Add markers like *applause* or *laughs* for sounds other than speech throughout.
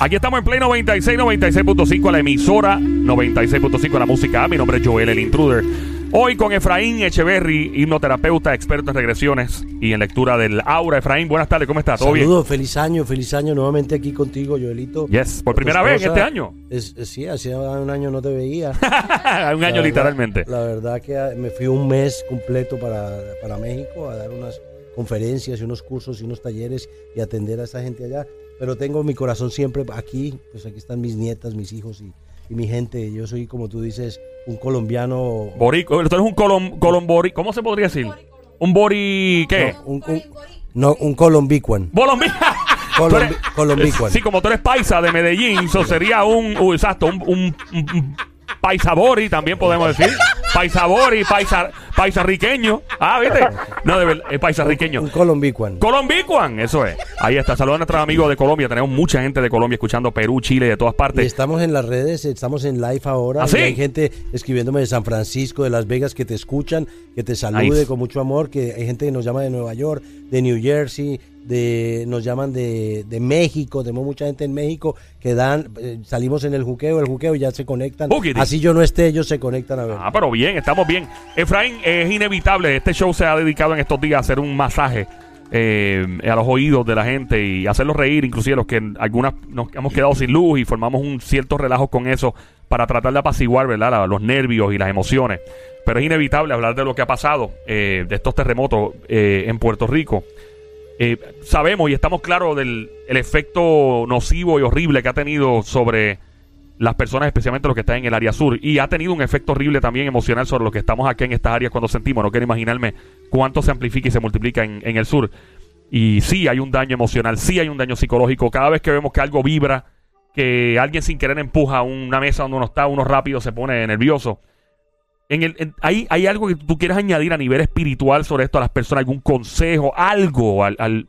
Aquí estamos en Play 96, 96.5, la emisora 96.5, la música. Mi nombre es Joel, el intruder. Hoy con Efraín Echeverry, hipnoterapeuta, experto en regresiones y en lectura del aura. Efraín, buenas tardes, ¿cómo estás? ¿Todo Saludos, feliz año, feliz año nuevamente aquí contigo, Joelito. Yes, por primera vez este año. Es, sí, hacía un año no te veía. *laughs* un año literalmente. La verdad que me fui un mes completo para, para México a dar unas conferencias y unos cursos y unos talleres y atender a esa gente allá pero tengo mi corazón siempre aquí, pues aquí están mis nietas, mis hijos y, mi gente. Yo soy, como tú dices, un colombiano. Borico, tú eres un colom, colombori, ¿cómo se podría decir? Un bori, ¿qué? No, un, un, no, un colombicuan. *laughs* colombicuan. Sí, como tú eres paisa de Medellín, eso sería un, exacto, un, un, un paisa bori, también podemos decir. paisa bori, paisa Paisarriqueño. Ah, ¿viste? No, de verdad, es paisarriqueño. Un colombicuan. Colombicuan, eso es. Ahí está. Saludos a nuestros amigos de Colombia. Tenemos mucha gente de Colombia escuchando Perú, Chile, de todas partes. Y estamos en las redes, estamos en live ahora. ¿Ah, sí? hay gente escribiéndome de San Francisco, de Las Vegas, que te escuchan, que te salude con mucho amor, que hay gente que nos llama de Nueva York, de New Jersey, de, nos llaman de, de, México, tenemos mucha gente en México que dan, eh, salimos en el juqueo, el juqueo y ya se conectan. Así yo no esté, ellos se conectan a ver. Ah, pero bien, estamos bien. Efraín, es inevitable, este show se ha dedicado en estos días a hacer un masaje eh, a los oídos de la gente y hacerlos reír, inclusive los que algunas nos hemos quedado sin luz y formamos un cierto relajo con eso para tratar de apaciguar ¿verdad? los nervios y las emociones. Pero es inevitable hablar de lo que ha pasado, eh, de estos terremotos en Puerto Rico. Eh, sabemos y estamos claros del efecto nocivo y horrible que ha tenido sobre las personas, especialmente los que están en el área sur. Y ha tenido un efecto horrible también emocional sobre los que estamos aquí en estas áreas cuando sentimos. No quiero imaginarme cuánto se amplifica y se multiplica en, en el sur. Y sí hay un daño emocional, sí hay un daño psicológico. Cada vez que vemos que algo vibra, que alguien sin querer empuja una mesa donde uno está, uno rápido se pone nervioso. En el, ¿hay, ¿Hay algo que tú quieras añadir a nivel espiritual sobre esto a las personas? ¿Algún consejo? ¿Algo al,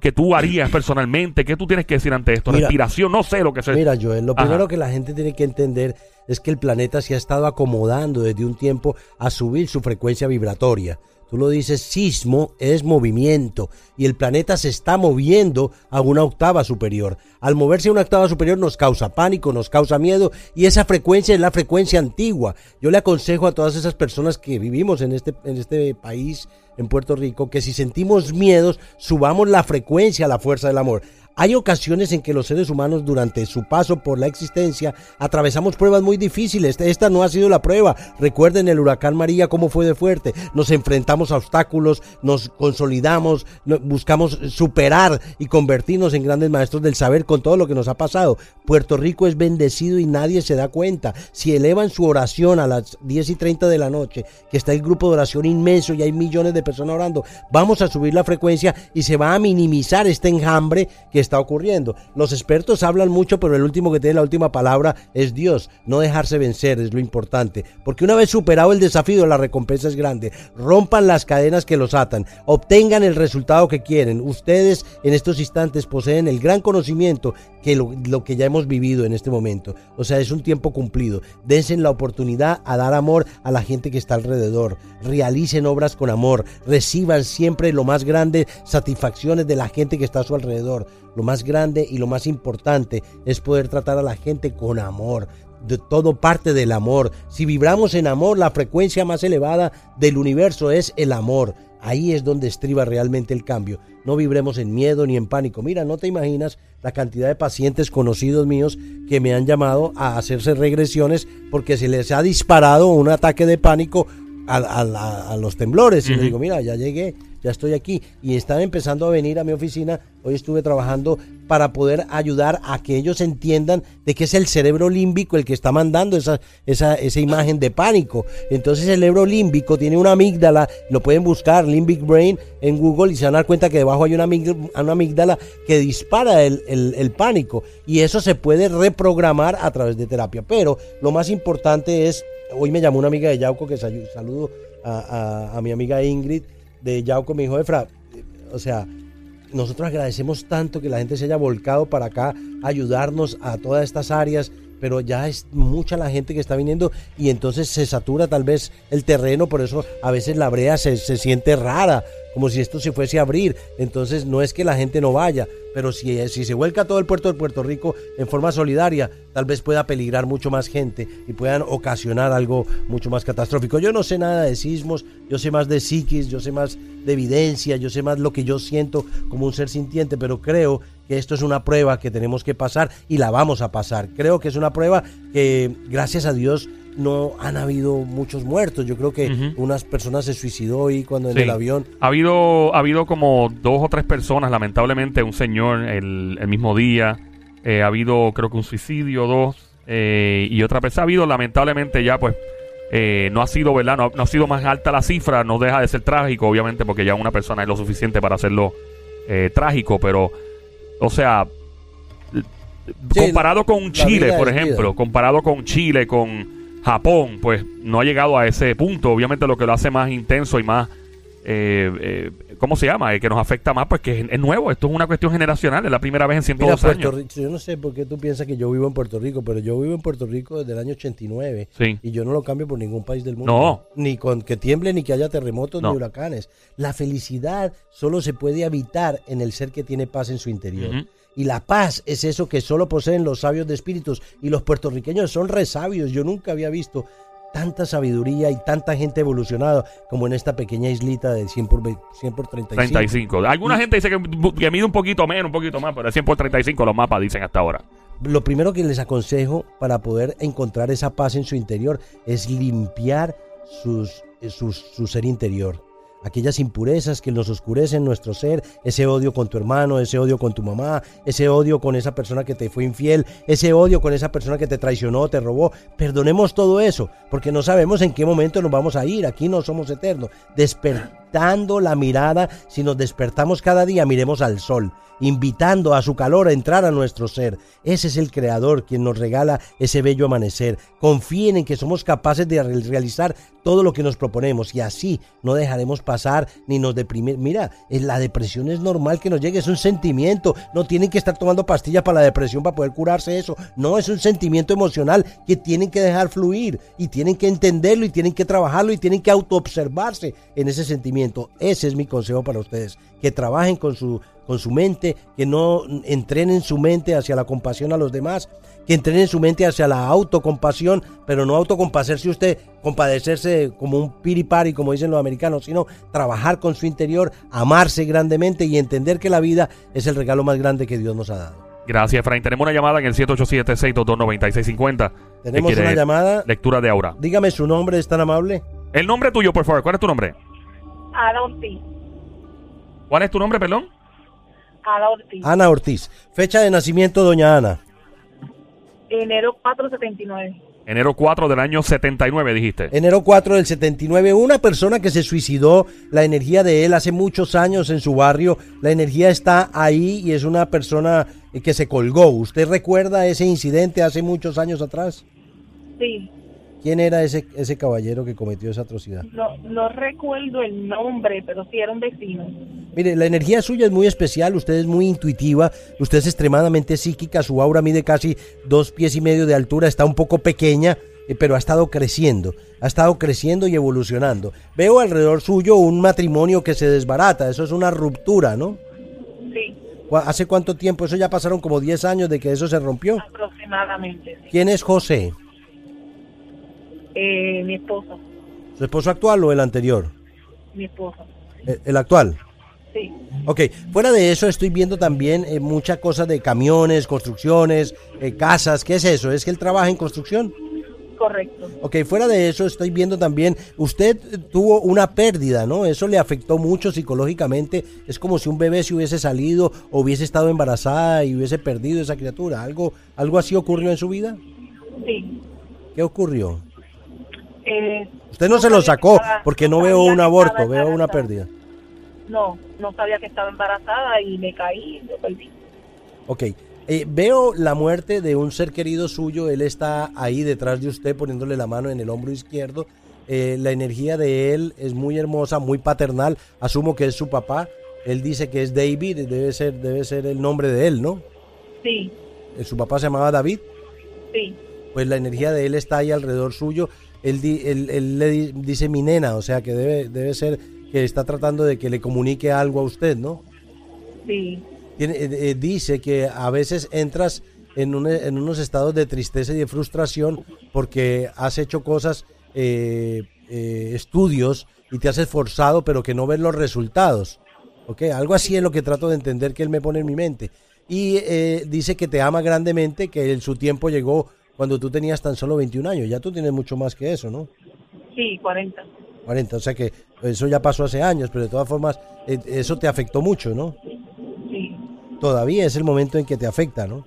que tú harías personalmente? ¿Qué tú tienes que decir ante esto? ¿Respiración? No sé lo que sea. Mira, Joel, lo primero que la gente tiene que entender es que el planeta se ha estado acomodando desde un tiempo a subir su frecuencia vibratoria. Tú lo dices, sismo es movimiento y el planeta se está moviendo a una octava superior. Al moverse a una octava superior nos causa pánico, nos causa miedo y esa frecuencia es la frecuencia antigua. Yo le aconsejo a todas esas personas que vivimos en este, en este país, en Puerto Rico, que si sentimos miedos, subamos la frecuencia a la fuerza del amor. Hay ocasiones en que los seres humanos durante su paso por la existencia atravesamos pruebas muy difíciles. Esta no ha sido la prueba. Recuerden el huracán María cómo fue de fuerte. Nos enfrentamos a obstáculos, nos consolidamos, buscamos superar y convertirnos en grandes maestros del saber con todo lo que nos ha pasado. Puerto Rico es bendecido y nadie se da cuenta. Si elevan su oración a las 10 y 30 de la noche, que está el grupo de oración inmenso y hay millones de personas orando, vamos a subir la frecuencia y se va a minimizar este enjambre que está ocurriendo. Los expertos hablan mucho, pero el último que tiene la última palabra es Dios. No dejarse vencer es lo importante. Porque una vez superado el desafío, la recompensa es grande. Rompan las cadenas que los atan. Obtengan el resultado que quieren. Ustedes en estos instantes poseen el gran conocimiento que lo, que ya hemos vivido en este momento. O sea, es un tiempo cumplido. Dense la oportunidad a dar amor a la gente que está alrededor. Realicen obras con amor. Reciban siempre lo más grande satisfacciones de la gente que está a su alrededor. Lo más grande y lo más importante es poder tratar a la gente con amor. De todo parte del amor. Si vibramos en amor, la frecuencia más elevada del universo es el amor. Ahí es donde estriba realmente el cambio. No vibremos en miedo ni en pánico. Mira, no te imaginas la cantidad de pacientes conocidos míos que me han llamado a hacerse regresiones porque se les ha disparado un ataque de pánico a, los temblores. Y le digo, mira, ya llegué, ya estoy aquí. Y están empezando a venir a mi oficina. Hoy estuve trabajando para poder ayudar a que ellos entiendan de que es el cerebro límbico el que está mandando esa, esa, esa imagen de pánico. Entonces el cerebro límbico tiene una amígdala, lo pueden buscar, Limbic Brain, en Google y se van a dar cuenta que debajo hay una amígdala, que dispara el, el, pánico. Y eso se puede reprogramar a través de terapia. Pero lo más importante es, hoy me llamó una amiga de Yauco que saludo a, a, a mi amiga Ingrid de Yauco, me dijo, Efra, o sea, nosotros agradecemos tanto que la gente se haya volcado para acá, ayudarnos a todas estas áreas, pero ya es mucha la gente que está viniendo y entonces se satura tal vez el terreno, por eso a veces la brea se, se siente rara como si esto se fuese a abrir. Entonces no es que la gente no vaya, pero si, si se vuelca todo el puerto de Puerto Rico en forma solidaria, tal vez pueda peligrar mucho más gente y puedan ocasionar algo mucho más catastrófico. Yo no sé nada de sismos, yo sé más de psiquis, yo sé más de evidencia, yo sé más lo que yo siento como un ser sintiente, pero creo que esto es una prueba que tenemos que pasar y la vamos a pasar. Creo que es una prueba que, gracias a Dios, no han habido muchos muertos. Yo creo que unas personas se suicidó y cuando en el avión. Ha habido, ha habido como dos o tres personas, lamentablemente, un señor el, mismo día. Eh, ha habido, creo que un suicidio, dos. Eh, y otra vez ha habido, lamentablemente, ya pues. Eh, no ha sido, ¿verdad? No, ha sido más alta la cifra, no deja de ser trágico, obviamente, porque ya una persona es lo suficiente para hacerlo trágico, pero, o sea, comparado con Chile, por ejemplo, comparado con Chile, con Japón, pues no ha llegado a ese punto. Obviamente lo que lo hace más intenso y más, eh, eh, ¿cómo se llama? Eh, que nos afecta más, pues que es, nuevo. Esto es una cuestión generacional, es la primera vez en 102 Mira, años. yo no sé por qué tú piensas que yo vivo en Puerto Rico, pero yo vivo en Puerto Rico desde el año 89 sí. y yo no lo cambio por ningún país del mundo. No. Ni con que tiemble, ni que haya terremotos, ni huracanes. La felicidad solo se puede habitar en el ser que tiene paz en su interior. Y la paz es eso que solo poseen los sabios de espíritus. Y los puertorriqueños son resabios. Yo nunca había visto tanta sabiduría y tanta gente evolucionada como en esta pequeña islita de 100 por, 100 por 35. 35. Alguna gente dice que, mide un poquito menos, un poquito más, pero es 100 por 35 los mapas dicen hasta ahora. Lo primero que les aconsejo para poder encontrar esa paz en su interior es limpiar sus, su ser interior aquellas impurezas que nos oscurecen nuestro ser, ese odio con tu hermano, ese odio con tu mamá, ese odio con esa persona que te fue infiel, ese odio con esa persona que te traicionó, te robó. Perdonemos todo eso, porque no sabemos en qué momento nos vamos a ir, aquí no somos eternos. Despertando la mirada, si nos despertamos cada día, miremos al sol invitando a su calor a entrar a nuestro ser. Ese es el Creador quien nos regala ese bello amanecer. Confíen en que somos capaces de realizar todo lo que nos proponemos y así no dejaremos pasar ni nos deprimir. Mira, la depresión es normal que nos llegue, es un sentimiento. No tienen que estar tomando pastillas para la depresión para poder curarse eso. No, es un sentimiento emocional que tienen que dejar fluir y tienen que entenderlo y tienen que trabajarlo y tienen que autoobservarse en ese sentimiento. Ese es mi consejo para ustedes, que trabajen con su con su mente, que no entrenen su mente hacia la compasión a los demás, que entrenen su mente hacia la autocompasión, pero no autocompadecerse usted, compadecerse como un piripari, como dicen los americanos, sino trabajar con su interior, amarse grandemente y entender que la vida es el regalo más grande que Dios nos ha dado. Gracias, Efraín. Tenemos una llamada en el 787-622-9650. Tenemos una llamada. Lectura de Aura. Dígame su nombre, ¿es tan amable? El nombre tuyo, por favor. ¿Cuál es tu nombre? Ana Ortiz. ¿Cuál es tu nombre, perdón? Ana Ortiz. Ana Ortiz. Fecha de nacimiento, doña Ana. Enero 479. Enero 4 del año 79, dijiste. Enero 4 del 79. Una persona que se suicidó, la energía de él hace muchos años en su barrio, la energía está ahí y es una persona que se colgó. ¿Usted recuerda ese incidente hace muchos años atrás? Sí. ¿Quién era ese, ese caballero que cometió esa atrocidad? No, no recuerdo el nombre, pero sí era un vecino. Mire, la energía suya es muy especial, usted es muy intuitiva, usted es extremadamente psíquica, su aura mide casi dos pies y medio de altura, está un poco pequeña, eh, pero ha estado creciendo, ha estado creciendo y evolucionando. Veo alrededor suyo un matrimonio que se desbarata, eso es una ruptura, ¿no? Sí. ¿Hace cuánto tiempo? Eso ya pasaron como 10 años de que eso se rompió. Aproximadamente. ¿Quién es José? Eh, mi esposo. ¿Su esposo actual o el anterior? Mi esposo. ¿El, actual? Sí. Ok, fuera de eso estoy viendo también eh, muchas cosas de camiones, construcciones, eh, casas. ¿Qué es eso? ¿Es que él trabaja en construcción? Correcto. Ok, fuera de eso estoy viendo también, usted tuvo una pérdida, ¿no? Eso le afectó mucho psicológicamente. Es como si un bebé se hubiese salido o hubiese estado embarazada y hubiese perdido esa criatura. ¿Algo, algo así ocurrió en su vida? Sí. ¿Qué ocurrió? Eh, Usted no, se lo sacó porque no veo un aborto, veo una pérdida. No, no sabía que estaba embarazada y me caí lo perdí. Ok. Eh, veo la muerte de un ser querido suyo, él está ahí detrás de usted poniéndole la mano en el hombro izquierdo. Eh, la energía de él es muy hermosa, muy paternal. Asumo que es su papá. Él dice que es David, debe ser, debe ser el nombre de él, ¿no? Sí. ¿Su papá se llamaba David? Sí. Pues la energía de él está ahí alrededor suyo él, él, le dice mi nena, o sea que debe, debe ser que está tratando de que le comunique algo a usted, ¿no? Sí, Tiene- eh, eh, dice que a veces entras en, un- en unos estados de tristeza y de frustración porque has hecho cosas, eh, eh, estudios y te has esforzado pero que no ves los resultados. ¿Ok? Algo así es lo que trato de entender que él me pone en mi mente. Y dice que te ama grandemente, que en su tiempo llegó cuando tú tenías tan solo 21 años. Ya tú tienes mucho más que eso, ¿no? sí, 40. 40, o sea que eso ya pasó hace años, pero de todas formas eh, eso te afectó mucho, ¿no? Sí, Todavía es el momento en que te afecta, ¿no?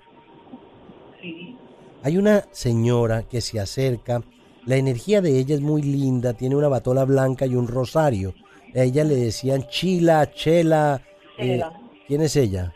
sí, Hay una señora que se acerca, la energía de ella es muy linda, tiene una batola blanca y un rosario. A ella le decían Chila, Chela. eh, Chela. ¿Quién es ella?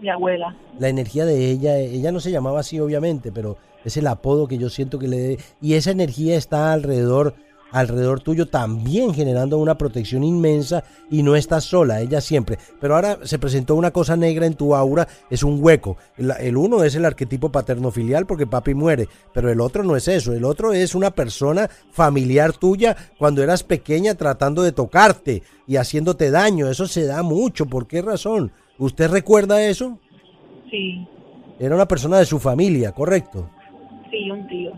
mi abuela. La energía de ella, ella no se llamaba así obviamente, pero es el apodo que yo siento que le... Y esa energía está alrededor, alrededor tuyo también generando una protección inmensa y no estás sola, ella siempre. Pero ahora se presentó una cosa negra en tu aura, es un hueco. El, el uno es el arquetipo paterno-filial porque papi muere, pero el otro no es eso, el otro es una persona familiar tuya cuando eras pequeña tratando de tocarte y haciéndote daño. Eso se da mucho, ¿por qué razón? ¿Usted recuerda eso? Sí, Era una persona de su familia, correcto. Sí, un tío.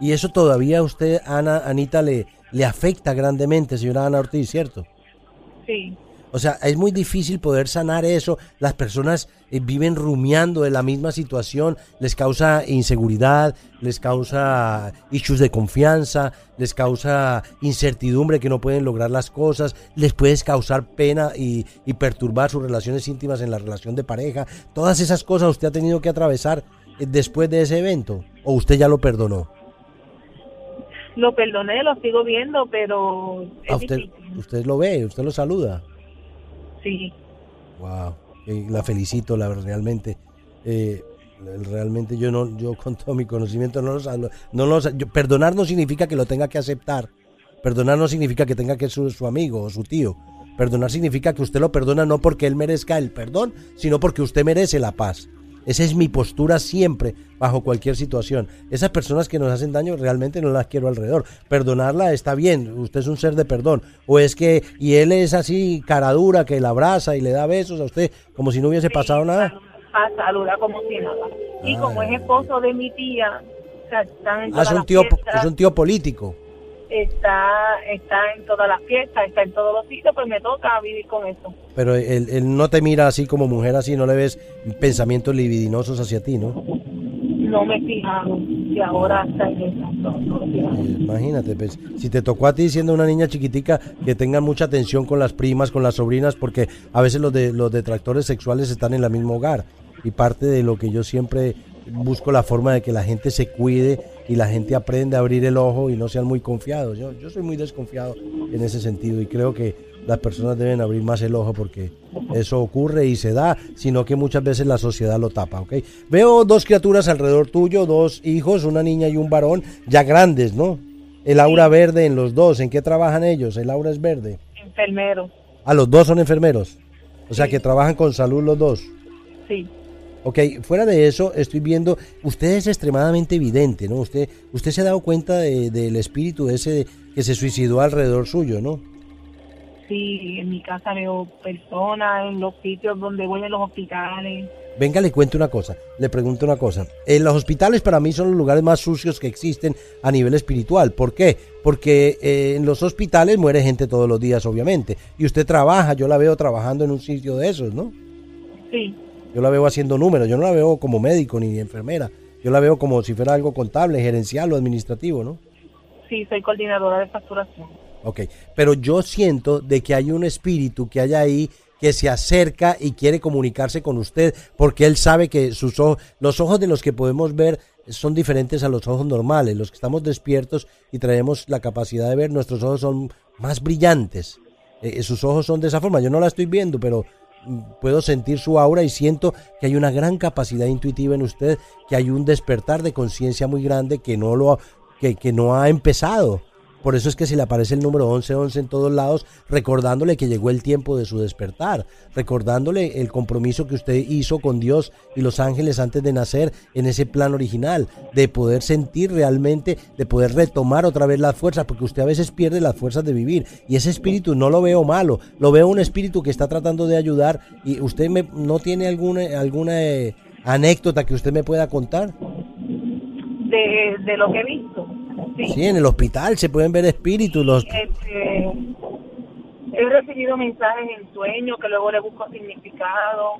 Y eso todavía a usted, Ana, Anita, le, le afecta grandemente, señora Ana Ortiz, ¿cierto? Sí, O sea, es muy difícil poder sanar eso. Las personas eh, viven rumiando de la misma situación, les causa inseguridad, les causa issues de confianza, les causa incertidumbre que no pueden lograr las cosas, les puede causar pena y, y perturbar sus relaciones íntimas en la relación de pareja. Todas esas cosas usted ha tenido que atravesar después de ese evento o usted ya lo perdonó. lo perdoné, lo sigo viendo, pero es A usted, difícil. usted lo ve, usted lo saluda. Sí, Wow, eh, la felicito, la realmente. eh, realmente yo no, yo con todo mi conocimiento no los, no los, yo- perdonar no significa que lo tenga que aceptar. Perdonar no significa que tenga que ser su, su amigo o su tío. Perdonar significa que usted lo perdona no porque él merezca el perdón, sino porque usted merece la paz. Esa es mi postura siempre, bajo cualquier situación. Esas personas que nos hacen daño realmente no las quiero alrededor. Perdonarla está bien, usted es un ser de perdón. O es que, y él es así, cara dura, que la abraza y le da besos a usted, como si no hubiese pasado nada. saluda como si nada. Y Ah, como es ya. esposo de mi tía, o sea, están en Ah, es un tío, es un tío político. Está, está en todas las fiestas, está en todos los sitios, pues me toca vivir con eso. Pero él, él no te mira así como mujer, así, no le ves pensamientos libidinosos hacia ti, ¿no? No me he fijado y ahora está en eso. No, no Imagínate, pues, si te tocó a ti siendo una niña chiquitica, que tengan mucha atención con las primas, con las sobrinas, porque a veces los, de, los detractores sexuales están en el mismo hogar. Y parte de lo que yo siempre busco la forma de que la gente se cuide y la gente aprende a abrir el ojo y no sean muy confiados. Yo, yo soy muy desconfiado en ese sentido y creo que las personas deben abrir más el ojo porque eso ocurre y se da, sino que muchas veces la sociedad lo tapa, ¿ok? Veo dos criaturas alrededor tuyo, dos hijos, una niña y un varón, ya grandes, ¿no? El aura verde en los dos, ¿en qué trabajan ellos? El aura es verde. Enfermero, Ah, los dos son enfermeros. O sea Sí. que trabajan con salud los dos. sí, Ok, fuera de eso, estoy viendo, usted es extremadamente evidente, ¿no? Usted, usted se ha dado cuenta de- del espíritu ese que se suicidó alrededor suyo, ¿no? sí, en mi casa veo personas, en los sitios donde voy, en los hospitales. Venga, le cuento una cosa, le pregunto una cosa. En los hospitales para mí son los lugares más sucios que existen a nivel espiritual. ¿Por qué? Porque eh, en los hospitales muere gente todos los días, obviamente. Y usted trabaja, yo la veo trabajando en un sitio de esos, ¿no? Sí, Yo la veo haciendo números, yo no la veo como médico ni enfermera. Yo la veo como si fuera algo contable, gerencial o administrativo, ¿no? sí, soy coordinadora de facturación. Ok, pero yo siento de que hay un espíritu que hay ahí que se acerca y quiere comunicarse con usted porque él sabe que sus ojos, los ojos de los que podemos ver son diferentes a los ojos normales. Los que estamos despiertos y traemos la capacidad de ver, nuestros ojos son más brillantes. Eh, sus ojos son de esa forma. Yo no la estoy viendo, pero puedo sentir su aura y siento que hay una gran capacidad intuitiva en usted, que hay un despertar de conciencia muy grande que no lo que, que no ha empezado Por eso es que se le aparece el número 1111 en todos lados, recordándole que llegó el tiempo de su despertar, recordándole el compromiso que usted hizo con Dios y los ángeles antes de nacer en ese plan original, de poder sentir realmente, de poder retomar otra vez las fuerzas, porque usted a veces pierde las fuerzas de vivir. Y ese espíritu no lo veo malo, lo veo un espíritu que está tratando de ayudar. ¿Y usted me, no tiene alguna, alguna eh, anécdota que usted me pueda contar? De, de lo que he visto. Sí. en el hospital se pueden ver espíritus. Los... Este, he recibido mensajes en sueños que luego le busco significado.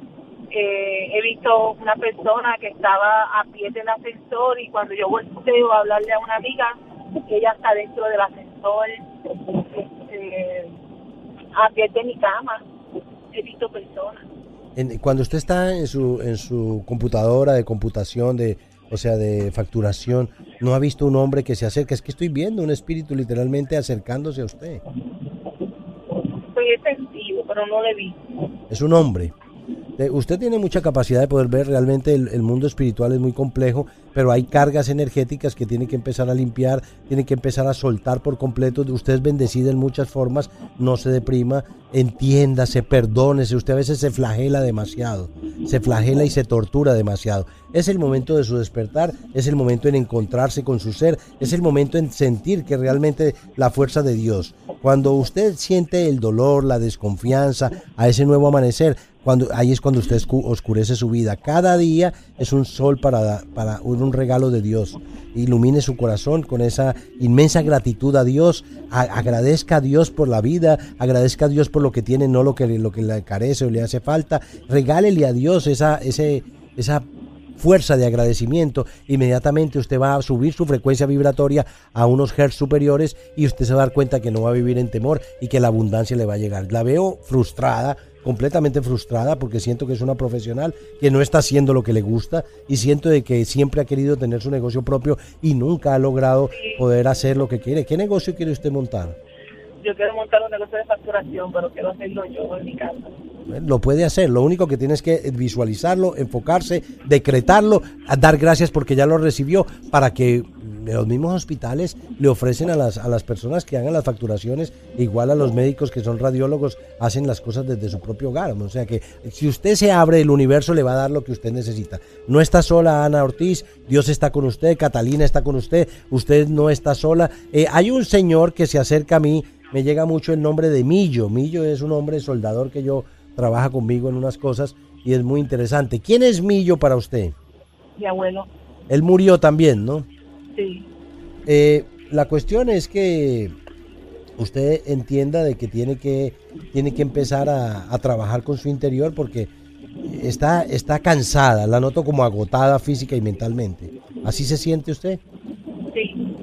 Eh, he visto una persona que estaba a pie del ascensor y cuando yo volteo a hablarle a una amiga, ella está dentro del ascensor, este, a pie de mi cama. He visto personas. cuando usted está en su, en su computadora de computación, de, o sea, de facturación, no ha visto un hombre que se acerca. Es que estoy viendo un espíritu literalmente acercándose a usted. He sentido, pero no le vi. Es un hombre. Usted tiene mucha capacidad de poder ver realmente el, mundo espiritual es muy complejo, pero hay cargas energéticas que tiene que empezar a limpiar, tiene que empezar a soltar por completo. Usted es bendecido en muchas formas, no se deprima, entiéndase, perdónese. Usted a veces se flagela demasiado, se flagela y se tortura demasiado. Es el momento de su despertar, es el momento en encontrarse con su ser, es el momento en sentir que realmente la fuerza de Dios. Cuando usted siente el dolor, la desconfianza a ese nuevo amanecer, cuando, ahí es cuando usted oscurece su vida. Cada día es un sol para, para un regalo de Dios. Ilumine su corazón con esa inmensa gratitud a Dios. agradezca a Dios por la vida. Agradezca a Dios por lo que tiene, no lo que, lo que le carece o le hace falta. Regálele a Dios esa, ese, esa fuerza de agradecimiento, inmediatamente usted va a subir su frecuencia vibratoria a unos hertz superiores y usted se va a dar cuenta que no va a vivir en temor y que la abundancia le va a llegar. La veo frustrada completamente frustrada porque siento que es una profesional que no está haciendo lo que le gusta y siento de que siempre ha querido tener su negocio propio y nunca ha logrado poder hacer lo que quiere. ¿Qué negocio quiere usted montar? Yo quiero montar un negocio de facturación, pero quiero hacerlo yo en mi casa. Lo puede hacer, lo único que tienes que visualizarlo, enfocarse, decretarlo, dar gracias porque ya lo recibió para que los mismos hospitales le ofrecen a las, a las personas que hagan las facturaciones, igual a los médicos que son radiólogos, hacen las cosas desde su propio hogar. O sea que si usted se abre, el universo le va a dar lo que usted necesita. No está sola Ana Ortiz, Dios está con usted, Catalina está con usted, usted no está sola. Eh, hay un señor que se acerca a mí, me llega mucho el nombre de Millo. Millo es un hombre soldador que yo trabaja conmigo en unas cosas y es muy interesante. ¿Quién es Millo para usted? Mi abuelo. Él murió también, ¿no? Sí. Eh, la cuestión es que usted entienda de que tiene que, tiene que empezar a, trabajar con su interior porque está, está cansada, la noto como agotada física y mentalmente. ¿Así se siente usted? Sí.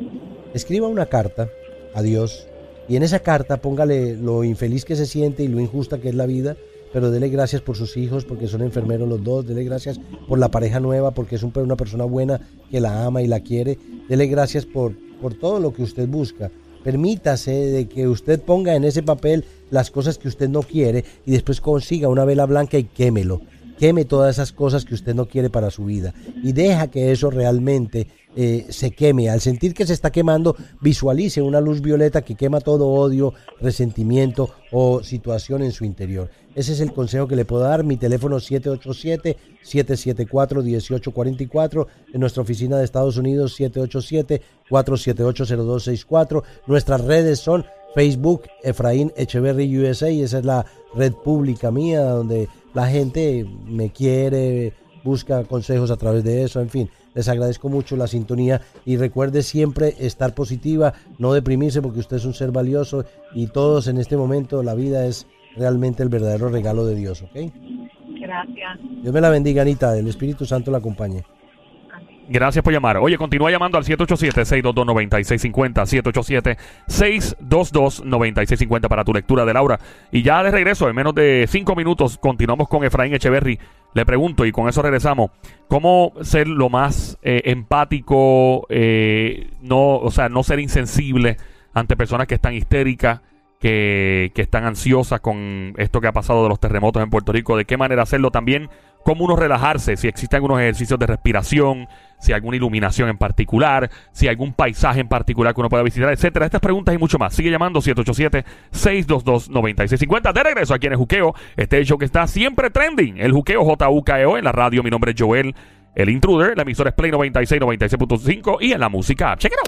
Escriba una carta a Dios y en esa carta póngale lo infeliz que se siente y lo injusta que es la vida pero dele gracias por sus hijos porque son enfermeros los dos, dele gracias por la pareja nueva porque es una persona buena que la ama y la quiere, dele gracias por, por todo lo que usted busca. Permítase de que usted ponga en ese papel las cosas que usted no quiere y después consiga una vela blanca y quémelo. Queme todas esas cosas que usted no quiere para su vida y deja que eso realmente eh, se queme. Al sentir que se está quemando, visualice una luz violeta que quema todo odio, resentimiento o situación en su interior. Ese es el consejo que le puedo dar. Mi teléfono 787-774-1844. En nuestra oficina de Estados Unidos 787-478-0264. Nuestras redes son Facebook, Efraín Echeverry USA. Esa es la red pública mía donde la gente me quiere, busca consejos a través de eso. En fin, les agradezco mucho la sintonía y recuerde siempre estar positiva, no deprimirse porque usted es un ser valioso y todos en este momento la vida es realmente el verdadero regalo de Dios, ¿ok? Gracias. Dios me la bendiga, Anita. El Espíritu Santo la acompañe. Gracias por llamar. Oye, continúa llamando al 787-622-9650. 787-622-9650 para tu lectura de Laura. Y ya de regreso, en menos de cinco minutos, continuamos con Efraín Echeverry. Le pregunto, y con eso regresamos, ¿cómo ser lo más eh, empático, eh, no, o sea, no ser insensible ante personas que están histéricas? Que, están ansiosas con esto que ha pasado de los terremotos en Puerto Rico, de qué manera hacerlo también, cómo uno relajarse, si existen algunos ejercicios de respiración, si hay alguna iluminación en particular, si hay algún paisaje en particular que uno pueda visitar, etcétera. Estas preguntas y mucho más. Sigue llamando 787-622-9650. De regreso aquí en el Juqueo, este show que está siempre trending, el Juqueo JUKEO en la radio. Mi nombre es Joel, el intruder. La emisora es Play 96, 96.5 y en la música. Check it out.